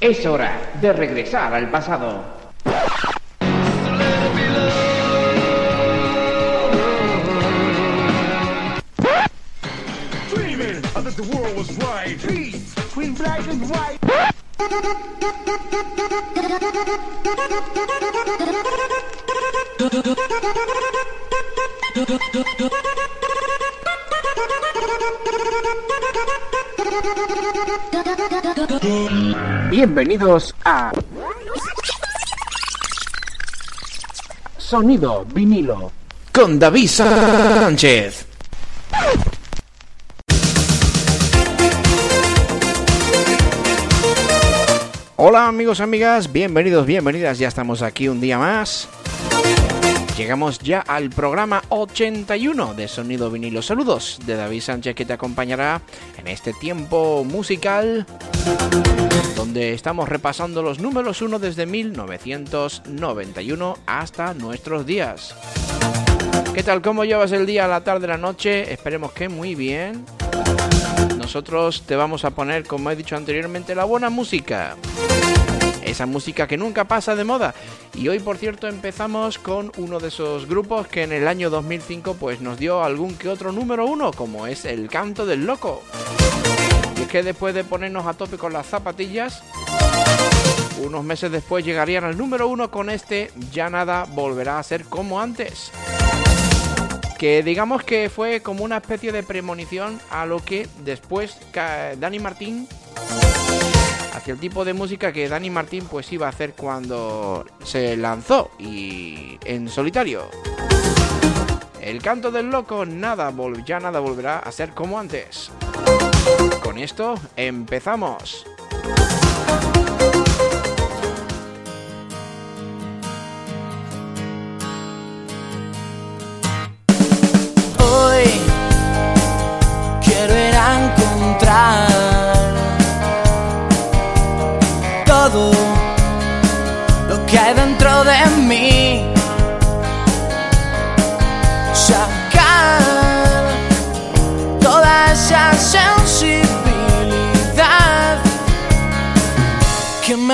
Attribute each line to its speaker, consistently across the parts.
Speaker 1: Es hora de regresar al pasado. Bienvenidos a Sonido vinilo
Speaker 2: con David Sánchez. Hola amigos, amigas, bienvenidos, bienvenidas, ya estamos aquí un día más. Llegamos ya al programa 81 de Sonido Vinilo. Saludos de David Sánchez que te acompañará en este tiempo musical donde estamos repasando los números 1 desde 1991 hasta nuestros días. ¿Qué tal? ¿Cómo llevas el día, la tarde, la noche? Esperemos que muy bien. Nosotros te vamos a poner, como he dicho anteriormente, la buena música. Esa música que nunca pasa de moda. Y hoy, por cierto, empezamos con uno de esos grupos que en el año 2005 pues nos dio algún que otro número uno, como es El Canto del Loco. Y es que después de ponernos a tope con las zapatillas, unos meses después llegarían al número uno con este Ya nada volverá a ser como antes que digamos que fue como una especie de premonición a lo que después Dani Martín hacia el tipo de música que Dani Martín pues iba a hacer cuando se lanzó y en solitario. El canto del loco nada ya nada volverá a ser como antes. Con esto empezamos.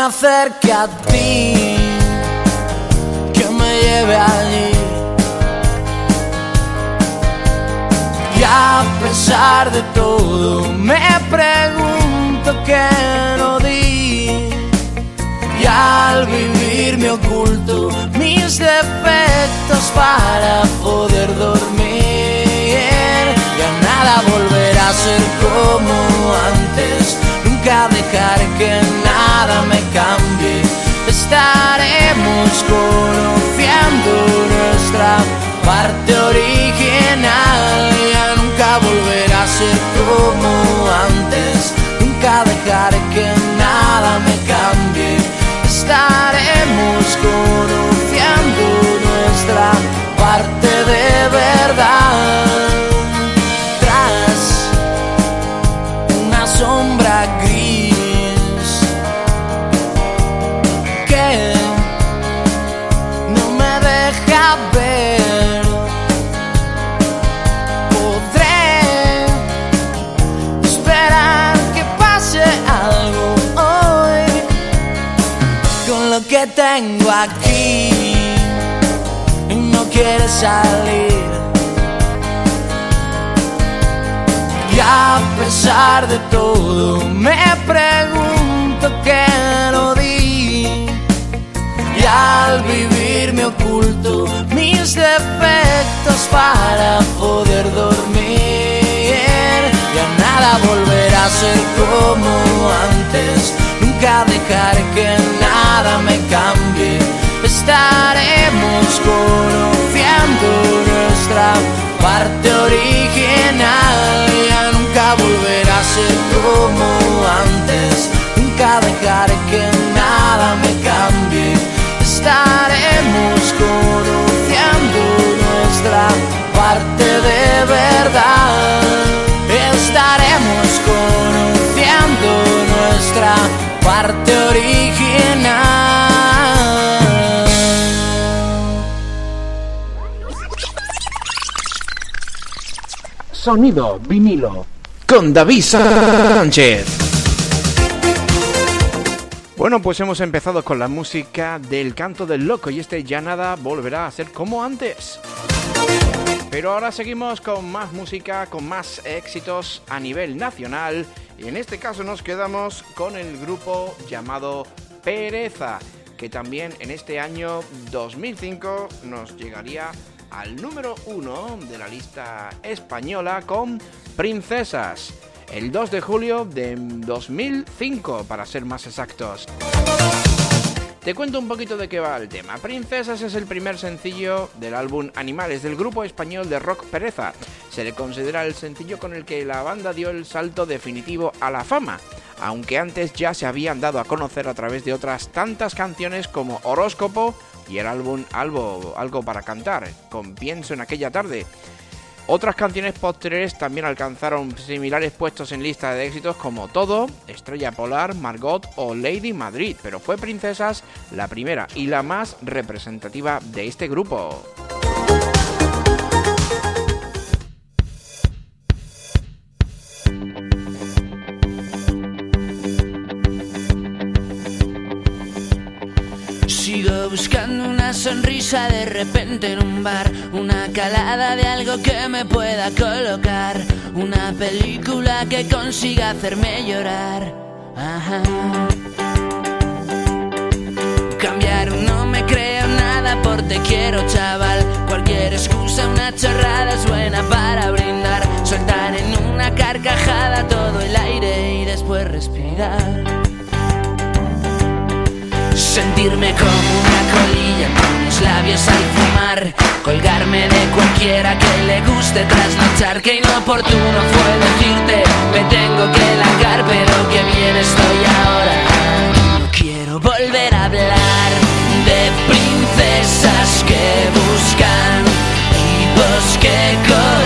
Speaker 3: Acerque a ti, que me lleve allí. Y a pesar de todo, me pregunto qué no di. Y al vivir me oculto mis defectos para poder dormir. Ya nada volverá a ser como antes. Nunca dejar que nada me cambie. Estaremos conociendo nuestra parte original ya nunca volverá a ser como antes, nunca dejar que nada me cambie, estaremos conociendo nuestra parte de verdad. Ver. Podré esperar que pase algo hoy con lo que tengo aquí no quiere salir. Y a pesar de todo me pregunto qué no di y al vivir oculto mis defectos para poder dormir. Ya nada volverá a ser como antes, nunca dejar que nada me cambie. Estaremos conociendo nuestra parte original. Ya nunca volverá a ser como antes, nunca dejar que nada me cambie estaremos conociendo nuestra parte de verdad. Estaremos conociendo nuestra parte original.
Speaker 1: Sonido vinilo
Speaker 2: con David Sánchez. Bueno, pues hemos empezado con la música del canto del loco y este ya nada volverá a ser como antes. Pero ahora seguimos con más música, con más éxitos a nivel nacional y en este caso nos quedamos con el grupo llamado Pereza, que también en este año 2005 nos llegaría al número uno de la lista española con Princesas el 2 de julio de 2005, para ser más exactos. Te cuento un poquito de qué va el tema. Princesas es el primer sencillo del álbum Animales del grupo español de rock Pereza. Se le considera el sencillo con el que la banda dio el salto definitivo a la fama, aunque antes ya se habían dado a conocer a través de otras tantas canciones como Horóscopo y el álbum Algo, Algo para Cantar, con Pienso en aquella tarde. Otras canciones posteriores también alcanzaron similares puestos en lista de éxitos como Todo, Estrella Polar, Margot o Lady Madrid, pero fue Princesas la primera y la más representativa de este grupo.
Speaker 3: Buscando una sonrisa de repente en un bar, una calada de algo que me pueda colocar, una película que consiga hacerme llorar. Ajá. Cambiar no me creo nada por te quiero chaval, cualquier excusa, una chorrada es buena para brindar, soltar en una carcajada todo el aire y después respirar. Sentirme como una colilla con los labios al fumar Colgarme de cualquiera que le guste trasnochar Que inoportuno fue decirte me tengo que largar Pero que bien estoy ahora No quiero volver a hablar de princesas que buscan Tipos que coleccionar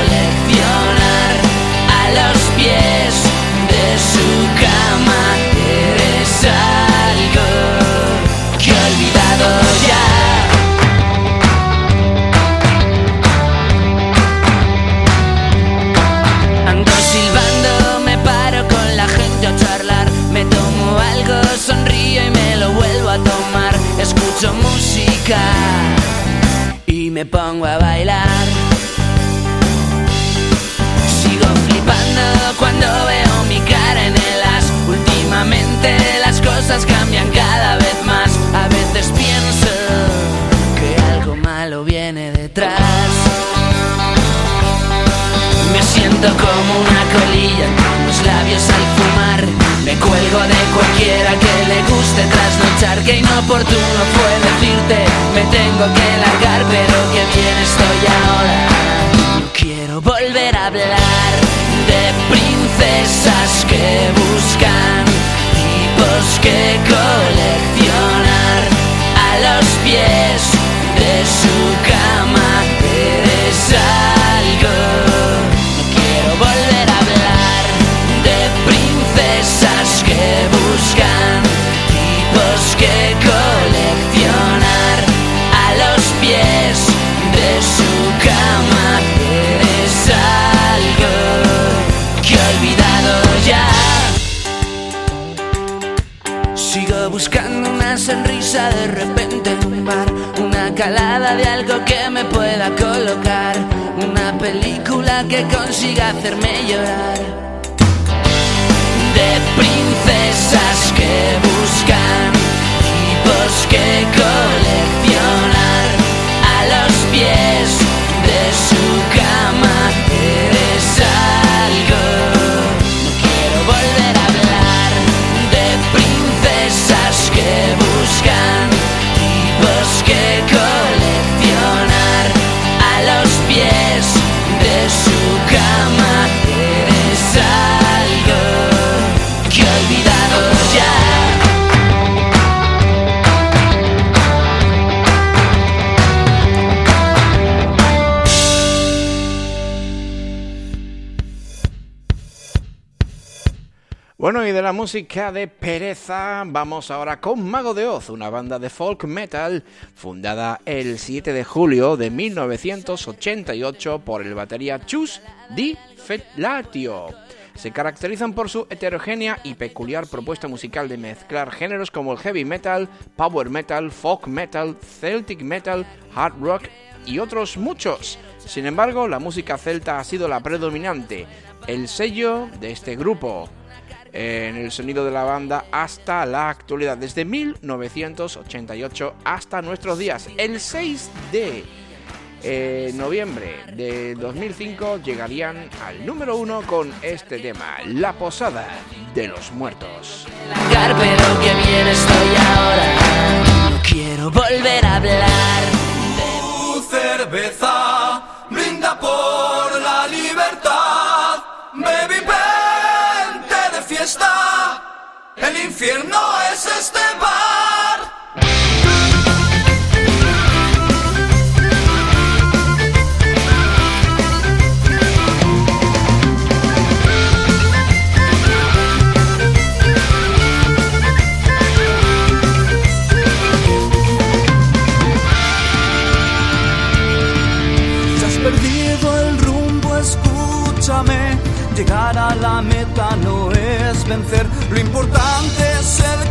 Speaker 3: trasnochar. Que inoportuno fue decirte, me tengo que largar, pero que bien estoy ahora. No quiero volver a hablar de princesas que buscan tipos que coleccionar a los pies de su cama. Una calada de algo que me pueda colocar, una película que consiga hacerme llorar. De princesas que buscan tipos que coleccionar a los pies
Speaker 2: la música de Pereza, vamos ahora con Mago de Oz, una banda de folk metal fundada el 7 de julio de 1988 por el batería Chus Di Felatio. Se caracterizan por su heterogénea y peculiar propuesta musical de mezclar géneros como el heavy metal, power metal, folk metal, celtic metal, hard rock y otros muchos. Sin embargo, la música celta ha sido la predominante, el sello de este grupo en el sonido de la banda hasta la actualidad, desde 1988 hasta nuestros días. El 6 de eh, noviembre de 2005 llegarían al número uno con este tema, La Posada de los Muertos.
Speaker 3: pero que bien estoy ahora. No quiero volver a hablar.
Speaker 4: Tu cerveza brinda por El infierno es este bar. Si has perdido el rumbo, escúchame. Llegar a la meta no es vencer. Lo importante es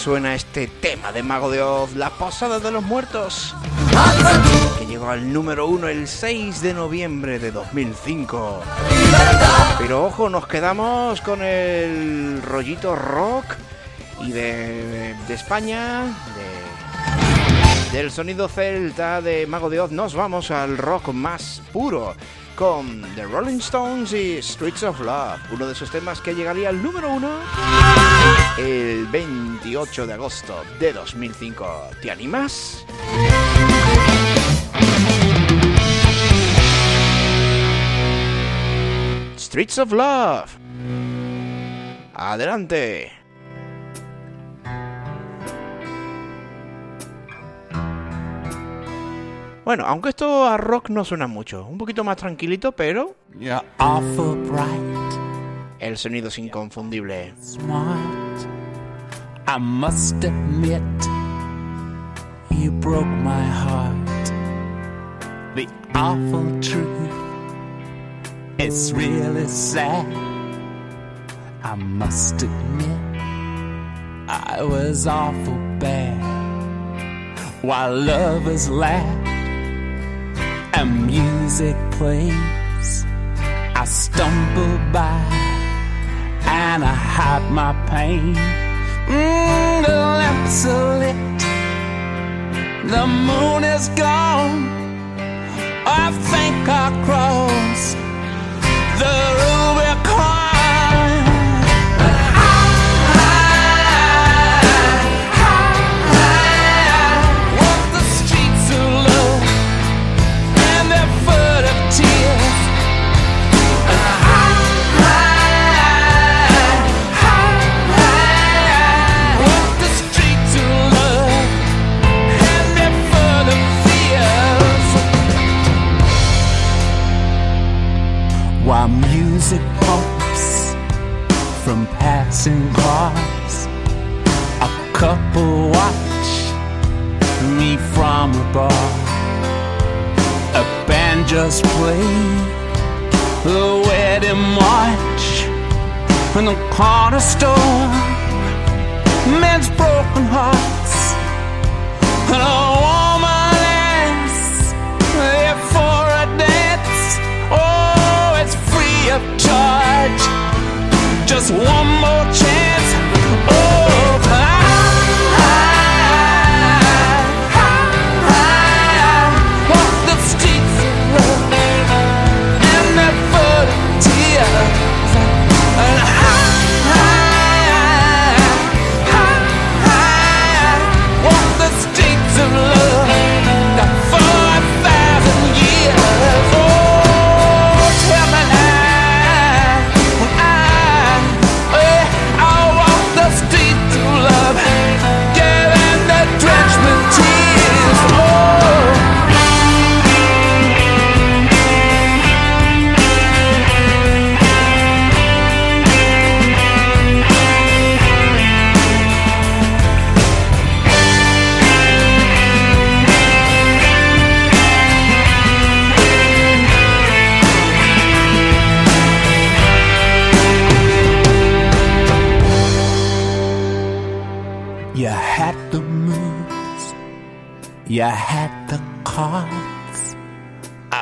Speaker 2: suena este tema de Mago de Oz, La Posada de los Muertos, que llegó al número uno el 6 de noviembre de 2005.
Speaker 4: libertad.
Speaker 2: Pero ojo, nos quedamos con el rollito rock y de, España, de Del sonido celta de Mago de Oz nos vamos al rock más puro con The Rolling Stones y Streets of Love, uno de esos temas que llegaría al número uno el 28 de agosto de 2005. ¿Te animas? Streets of Love. Adelante. Bueno, aunque esto a rock no suena mucho, un poquito más tranquilito, pero
Speaker 5: awful bright,
Speaker 2: el sonido es inconfundible.
Speaker 5: smart. I must admit, you broke my heart. The awful truth, it's really sad. I must admit, I was awful bad. While lovers laugh and music plays, I stumble by and I hide my pain. Mm, the lamps are lit, the moon is gone. I think I'll cross the Rubicon. While music pumps from passing cars, a couple watch me from a bar. A band just played the wedding march in the corner store. Men's broken hearts and a Just one more chance.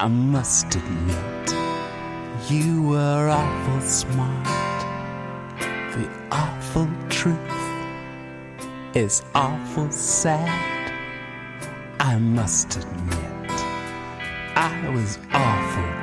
Speaker 5: I must admit, you were awful smart. The awful truth is awful sad. I must admit, I was awful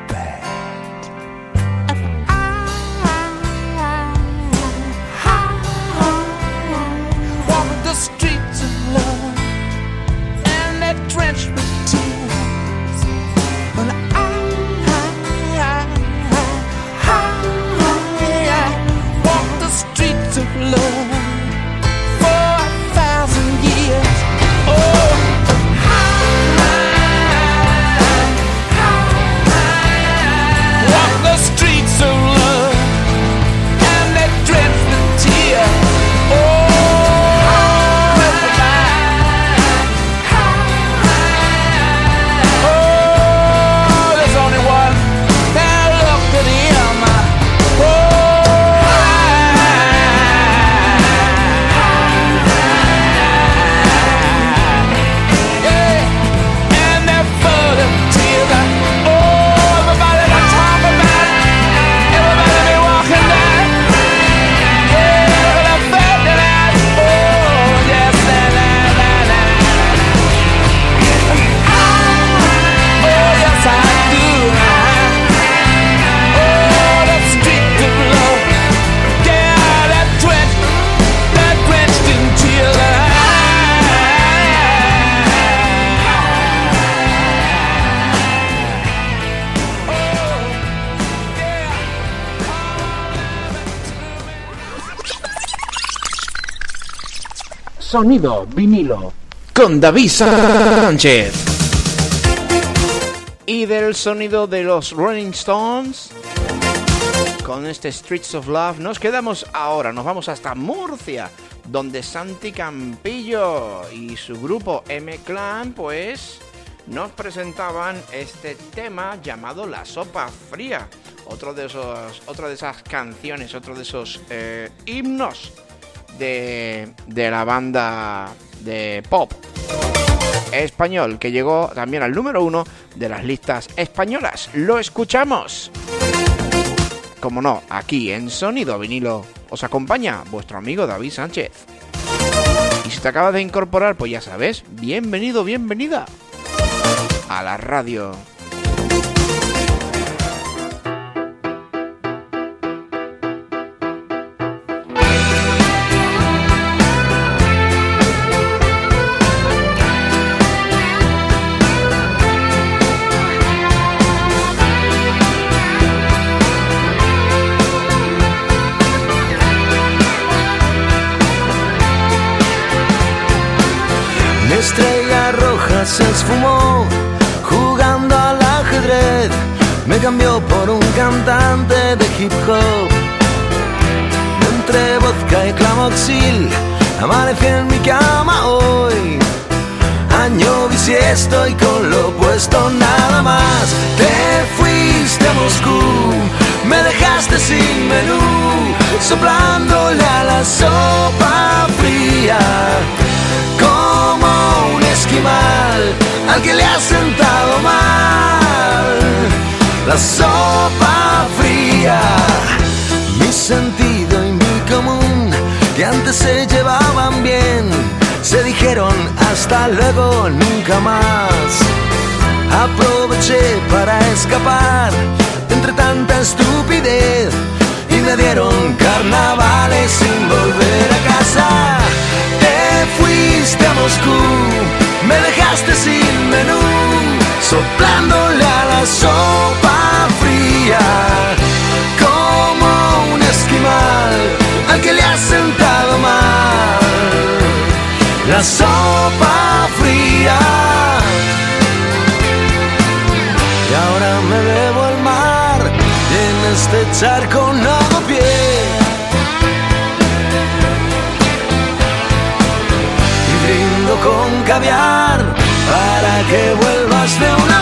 Speaker 1: Sonido vinilo.
Speaker 2: Con David Sánchez. Y del sonido de los Rolling Stones. Con este Streets of Love nos quedamos ahora, nos vamos hasta Murcia, donde Santi Campillo y su grupo M-Clan pues nos presentaban este tema llamado La Sopa Fría, otro de esos, otra de esas canciones, otro de esos eh, himnos de, de la banda de pop español que llegó también al número uno de las listas españolas. Lo escuchamos. Como no, aquí en Sonido Vinilo os acompaña vuestro amigo David Sánchez. Y si te acabas de incorporar, pues ya sabes, bienvenido, bienvenida a la radio.
Speaker 4: Se esfumó jugando al ajedrez. Me cambió por un cantante de hip hop. Entre vodka y clamoxil, amanecí en mi cama hoy. Año bisiesto y con lo puesto nada más. Te fuiste a Moscú, me dejaste sin menú, soplándole a la sopa fría como un esquimal al que le ha sentado mal la sopa fría. Mi sentido y mi común, que antes se llevaban bien, se dijeron hasta luego, nunca más. Aproveché para escapar entre tanta estupidez y me dieron carnavales sin volver a casa. Te fuiste a Moscú, me dejaste sin menú, soplándole a la sopa fría, como un esquimal al que le ha sentado mal la sopa fría. Y ahora me bebo el mar y en este charco no hago pie. Caviar para que vuelvas de una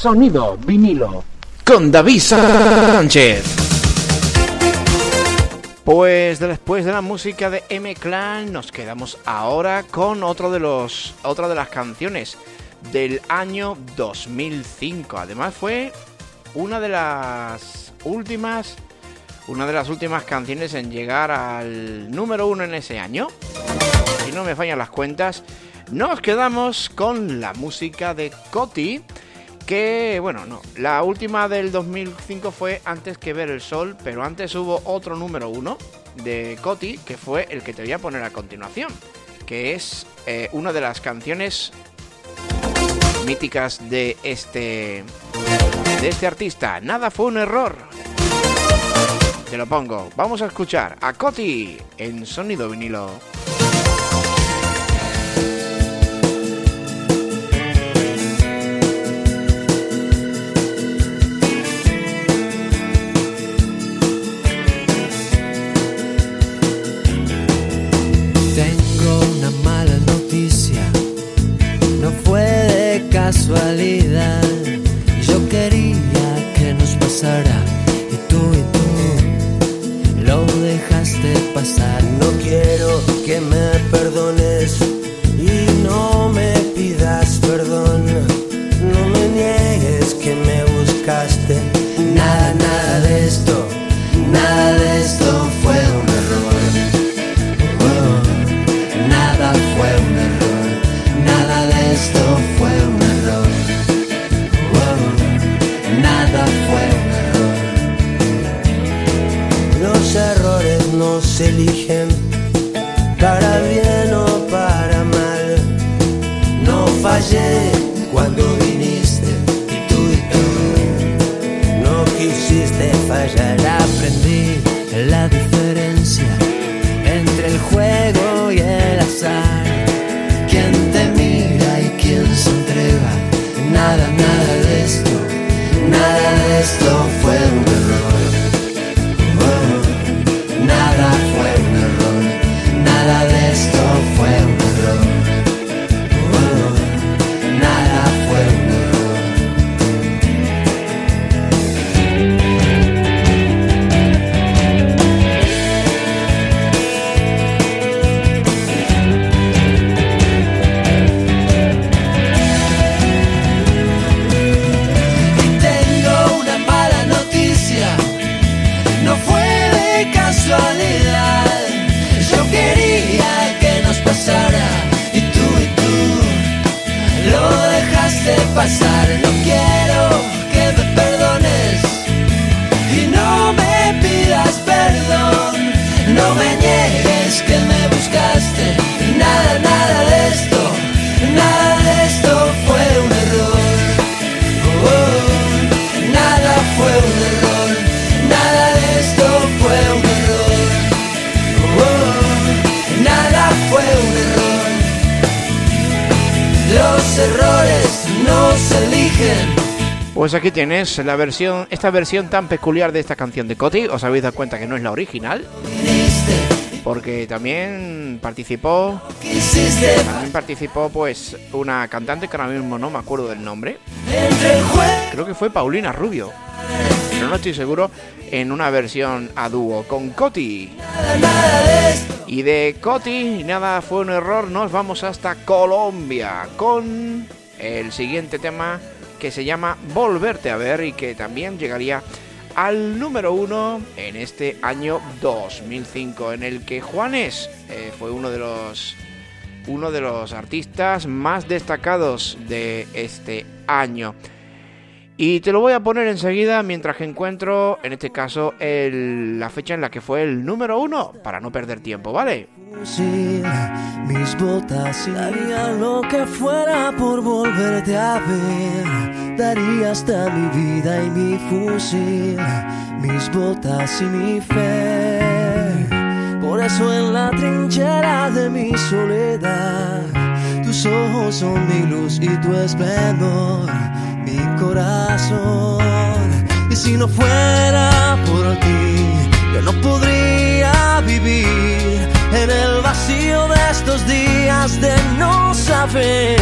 Speaker 1: Sonido vinilo.
Speaker 2: Con David Sánchez. Pues después de la música de M Clan nos quedamos ahora con otro de los otra de las canciones del año 2005. Además fue una de las últimas una de las últimas canciones en llegar al número uno en ese año. Si no me fallan las cuentas, nos quedamos con la música de Coti que, bueno, no, la última del 2005 fue Antes que ver el sol, pero antes hubo otro número uno de Coti, que fue el que te voy a poner a continuación, que es eh, una de las canciones míticas de este, de este artista. Nada fue un error. Te lo pongo. Vamos a escuchar a Coti en sonido vinilo.
Speaker 3: Pasar.
Speaker 2: Pues aquí tienes la versión, esta versión tan peculiar de esta canción de Coti. Os habéis dado cuenta que no es la original, porque también participó, también participó pues una cantante que ahora mismo no me acuerdo del nombre. Creo que fue Paulina Rubio, pero no estoy seguro en una versión a dúo con Coti. Y de Coti, nada fue un error, nos vamos hasta Colombia con el siguiente tema que se llama Volverte a ver y que también llegaría al número uno en este año 2005, en el que Juanes eh, fue uno de los uno de los artistas más destacados de este año. Y te lo voy a poner enseguida mientras que encuentro, en este caso, el- la fecha en la que fue el número uno, para no perder tiempo, ¿vale?
Speaker 3: Mis botas daría lo que fuera por volverte a ver. Daría hasta mi vida y mi fusil, mis botas y mi fe. Por eso en la trinchera de mi soledad, tus ojos son mi luz y tu esplendor, mi corazón. Y si no fuera por ti, yo no podría vivir en el vacío de estos días de no saber.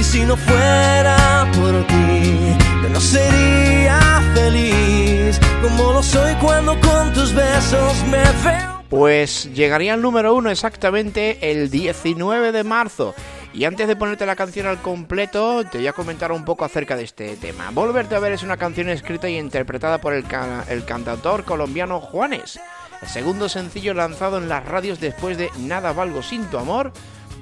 Speaker 3: Y si no fuera por ti, yo no sería feliz como lo soy cuando con tus besos me veo.
Speaker 2: Pues llegaría al número uno exactamente el 19 de marzo. Y antes de ponerte la canción al completo, te voy a comentar un poco acerca de este tema. Volverte a ver es una canción escrita y interpretada por el, el cantautor colombiano Juanes. El segundo sencillo lanzado en las radios después de Nada Valgo sin tu amor,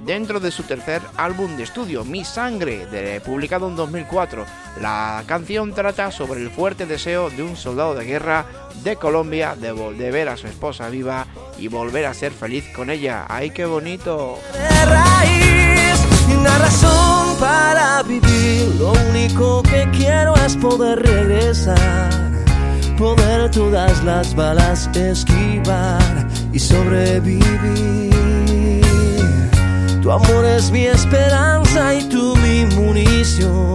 Speaker 2: dentro de su tercer álbum de estudio, Mi Sangre, publicado en 2004. La canción trata sobre el fuerte deseo de un soldado de guerra de Colombia de, de ver a su esposa viva y volver a ser feliz con ella. ¡Ay, qué bonito!
Speaker 3: Una razón para vivir. Lo único que quiero es poder regresar, poder todas las balas esquivar y sobrevivir. Tu amor es mi esperanza y tú mi munición.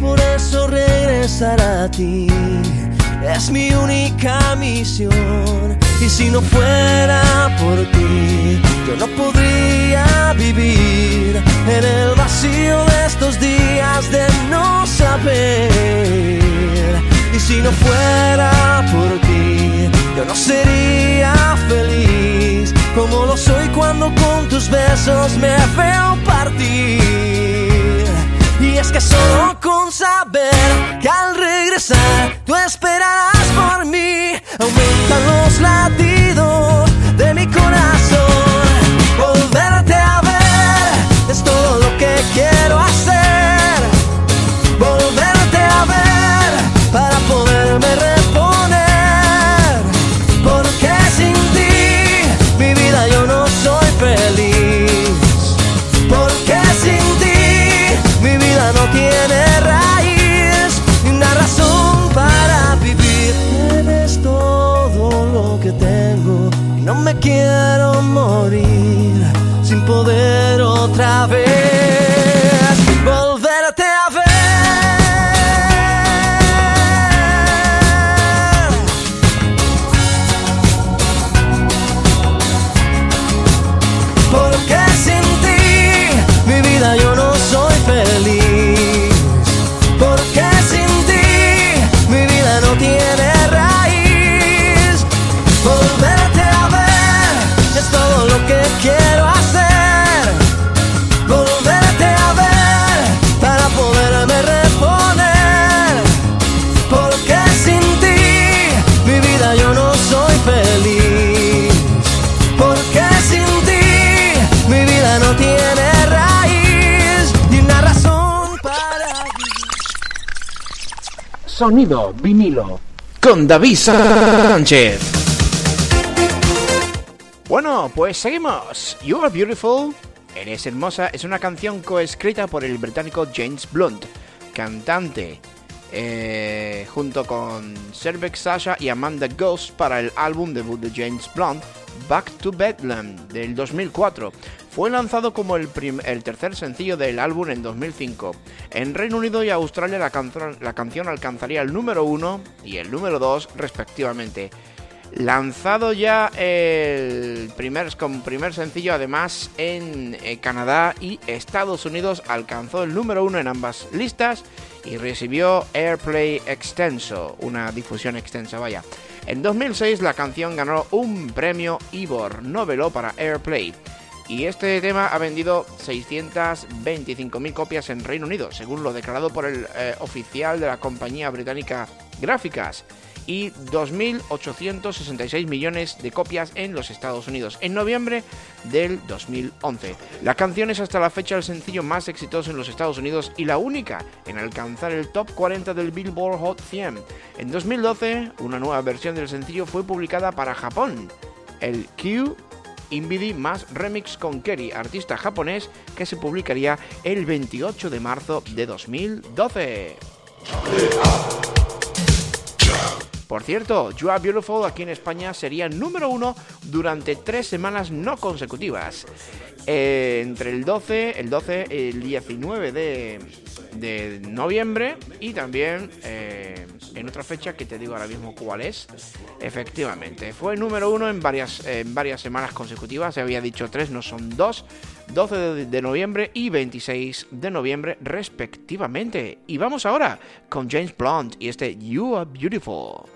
Speaker 3: Por eso regresar a ti es mi única misión. Y si no fuera por ti, yo no podría vivir en el vacío de estos días de no saber. Y si no fuera por ti, yo no sería feliz como lo soy cuando con tus besos me veo partir. Es que solo con saber que al regresar tú esperarás por mí, aumentan
Speaker 1: Sonido vinilo.
Speaker 2: Con David Sánchez. Bueno, pues seguimos. You Are Beautiful, Eres Hermosa, es una canción coescrita por el británico James Blunt, cantante, eh, junto con Serbeck Sasha y Amanda Ghost para el álbum debut de James Blunt, Back to Bedlam, del 2004. Fue lanzado como el, el tercer sencillo del álbum en 2005. En Reino Unido y Australia la, canción- la canción alcanzaría el número 1 y el número 2 respectivamente. Lanzado ya el primer, como primer sencillo, además en eh, Canadá y Estados Unidos alcanzó el número uno en ambas listas y recibió Airplay Extenso, una difusión extensa, vaya. En 2006 la canción ganó un premio Ivor Novelo para Airplay. Y este tema ha vendido 625.000 copias en Reino Unido, según lo declarado por el eh, oficial de la compañía británica Gráficas y 2.866 millones de copias en los Estados Unidos en noviembre del 2011. La canción es hasta la fecha el sencillo más exitoso en los Estados Unidos y la única en alcanzar el top 40 del Billboard Hot 100. En 2012, una nueva versión del sencillo fue publicada para Japón, el Q Inbidi más remix con Kerry, artista japonés, que se publicaría el 28 de marzo de 2012. Por cierto, You Are Beautiful aquí en España sería número uno durante tres semanas no consecutivas. Eh, entre el 12, el 12, el 19 de, de noviembre y también eh, en otra fecha que te digo ahora mismo cuál es. Efectivamente, fue número uno en varias, en varias semanas consecutivas. Se había dicho tres, no son dos. 12 de, de noviembre y 26 de noviembre respectivamente. Y vamos ahora con James Blunt y este You Are Beautiful.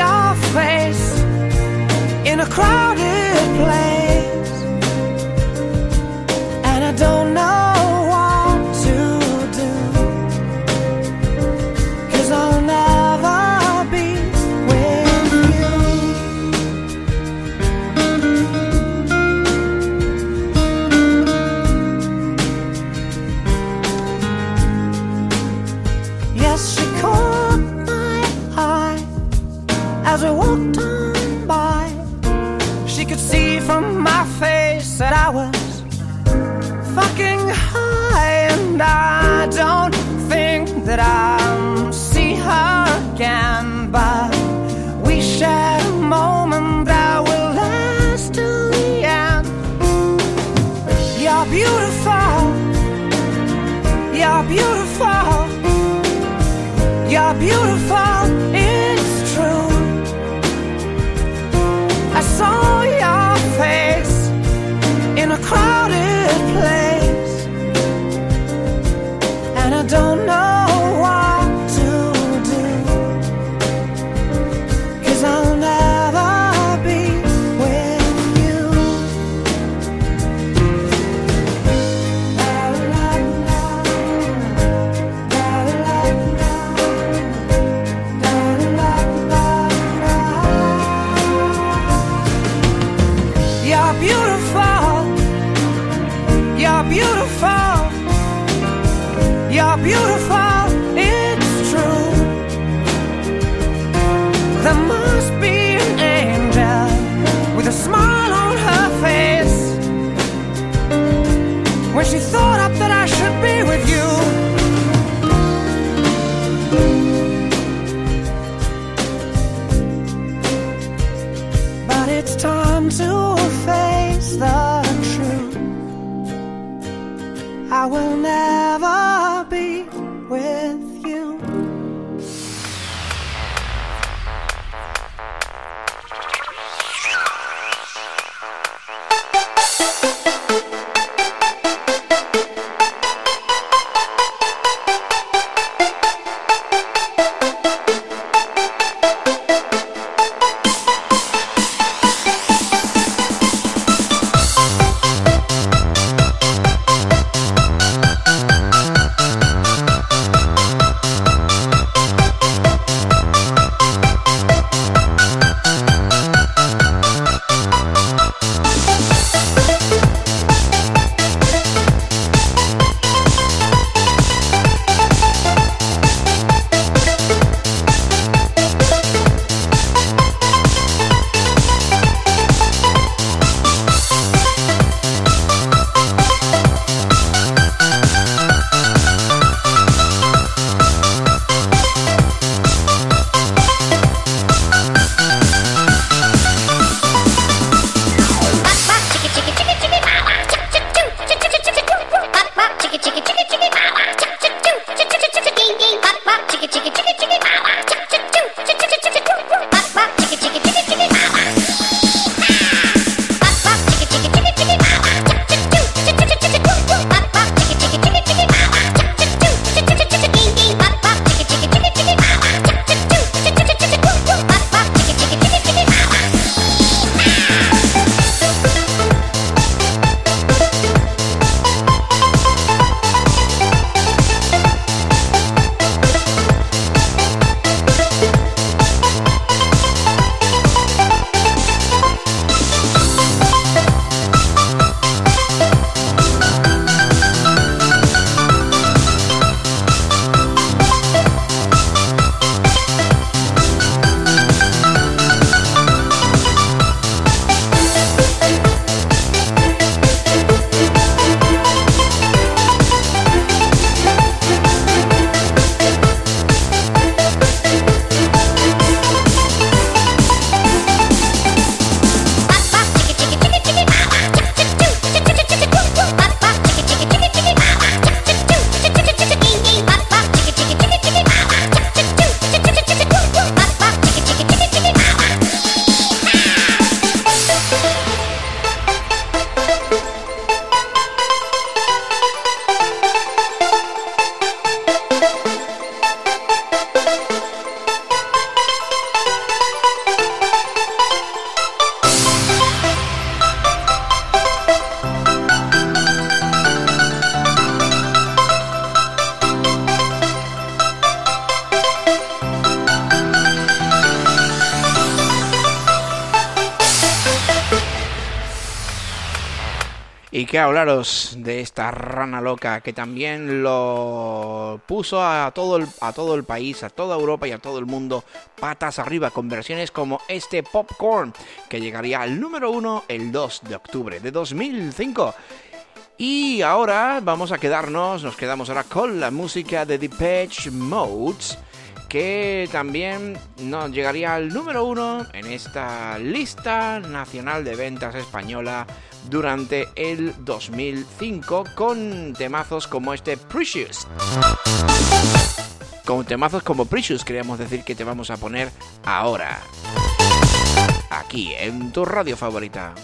Speaker 6: your face in a crowded place, and I don't know. that
Speaker 2: hablaros de esta rana loca que también lo puso a todo, el, a todo el país, a toda Europa y a todo el mundo patas arriba con versiones como este Popcorn que llegaría al número uno el 2 de octubre de 2005. Y ahora vamos a quedarnos, nos quedamos ahora con la música de Depeche Modes que también nos llegaría al número uno en esta lista nacional de ventas española durante el 2005 con temazos como este Precious. Con temazos como Precious queríamos decir que te vamos a poner ahora. Aquí en tu radio favorita.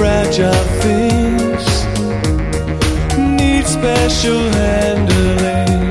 Speaker 7: Fragile things need special handling.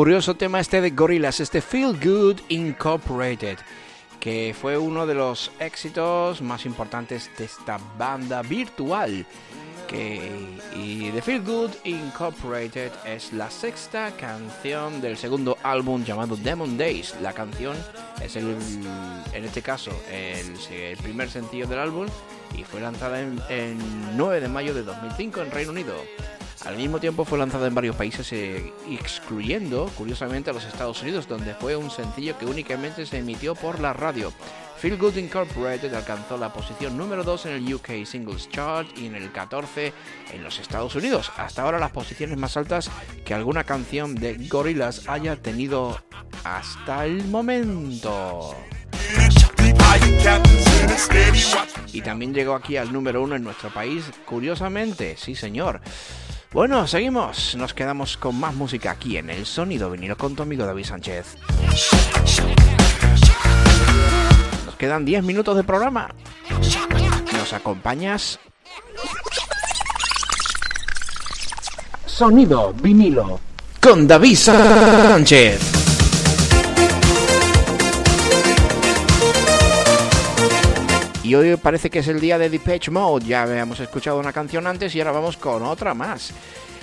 Speaker 2: Curioso tema este de Gorillaz, este Feel Good Incorporated, que fue uno de los éxitos más importantes de esta banda virtual. Que, y The Feel Good Incorporated es la sexta canción del segundo álbum llamado Demon Days. La canción es el, en este caso el, primer sencillo del álbum y fue lanzada en, en 9 de mayo de 2005 en Reino Unido. Al mismo tiempo fue lanzada en varios países, eh, excluyendo, curiosamente, a los Estados Unidos, donde fue un sencillo que únicamente se emitió por la radio. Feel Good Incorporated alcanzó la posición número 2 en el UK Singles Chart y en el 14 en los Estados Unidos. Hasta ahora las posiciones más altas que alguna canción de Gorillaz haya tenido hasta el momento. Y también llegó aquí al número 1 en nuestro país, curiosamente, sí señor. Bueno, seguimos. Nos quedamos con más música aquí en El Sonido Vinilo con tu amigo David Sánchez. Nos quedan 10 minutos de programa. ¿Nos acompañas?
Speaker 1: Sonido vinilo.
Speaker 2: Con David Sánchez. Y hoy parece que es el día de Depeche Mode. Ya habíamos escuchado una canción antes y ahora vamos con otra más.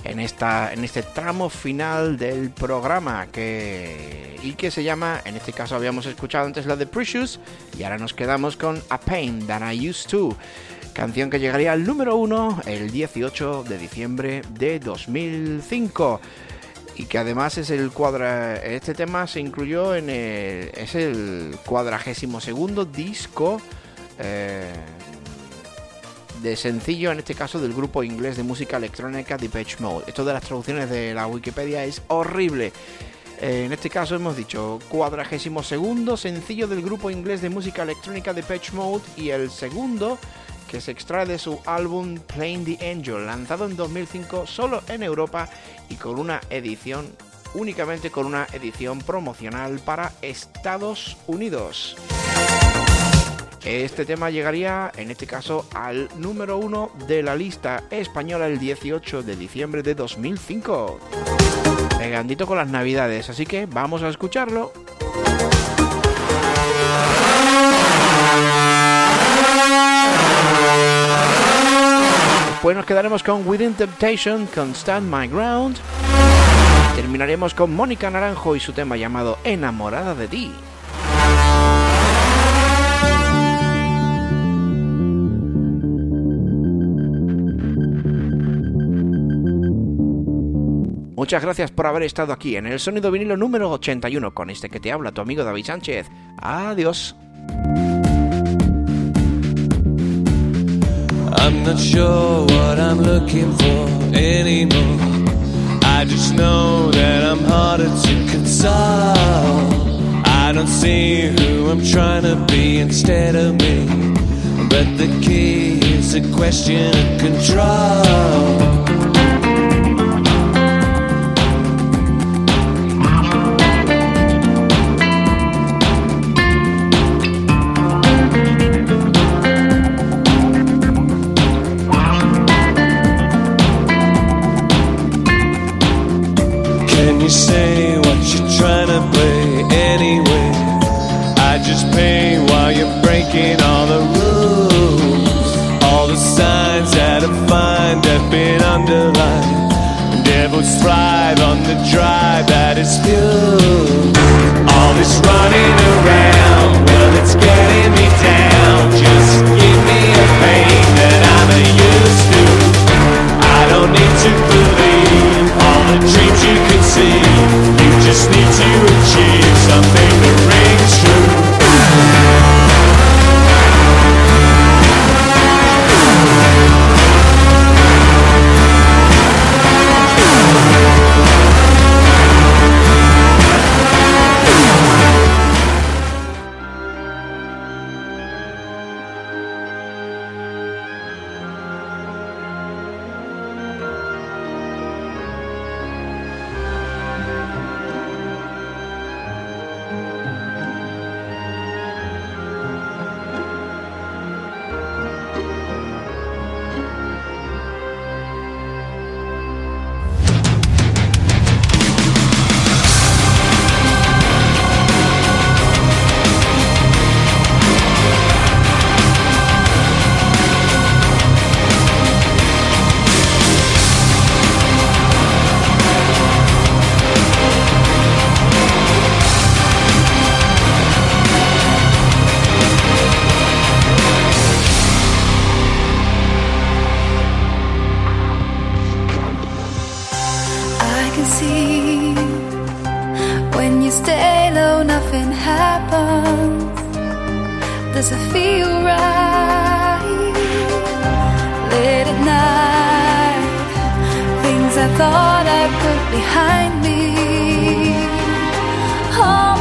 Speaker 2: En, esta, en este tramo final del programa que, y que se llama, en este caso habíamos escuchado antes la de Precious y ahora nos quedamos con A Pain That I Used To, canción que llegaría al número uno el 18 de diciembre de 2005 y que además es el cuadra este tema se incluyó en el es el cuadragésimo segundo disco eh, de sencillo, en este caso del grupo inglés de música electrónica Depeche Mode. Esto de las traducciones de la Wikipedia es horrible. Eh, en este caso hemos dicho cuadragésimo segundo sencillo del grupo inglés de música electrónica Depeche Mode y el segundo que se extrae de su álbum Playing the Angel, lanzado en 2005 solo en Europa y con una edición únicamente con una edición promocional para Estados Unidos. Este tema llegaría, en este caso, al número uno de la lista española el 18 de diciembre de 2005. Pegandito con las navidades, así que vamos a escucharlo. Después nos quedaremos con Within Temptation, con Stand My Ground. Terminaremos con Mónica Naranjo y su tema llamado Enamorada de ti. Muchas gracias por haber estado aquí en el sonido vinilo número 81 con este que te habla tu amigo David Sánchez. Adiós. I'm not sure what I'm looking for anymore. I just know that I'm harder to console. I don't see who I'm trying to be instead of me. But the key is a question of control. can see. When you stay low, nothing
Speaker 8: happens. Does it feel right? Late at night, things I thought I put behind me. Oh,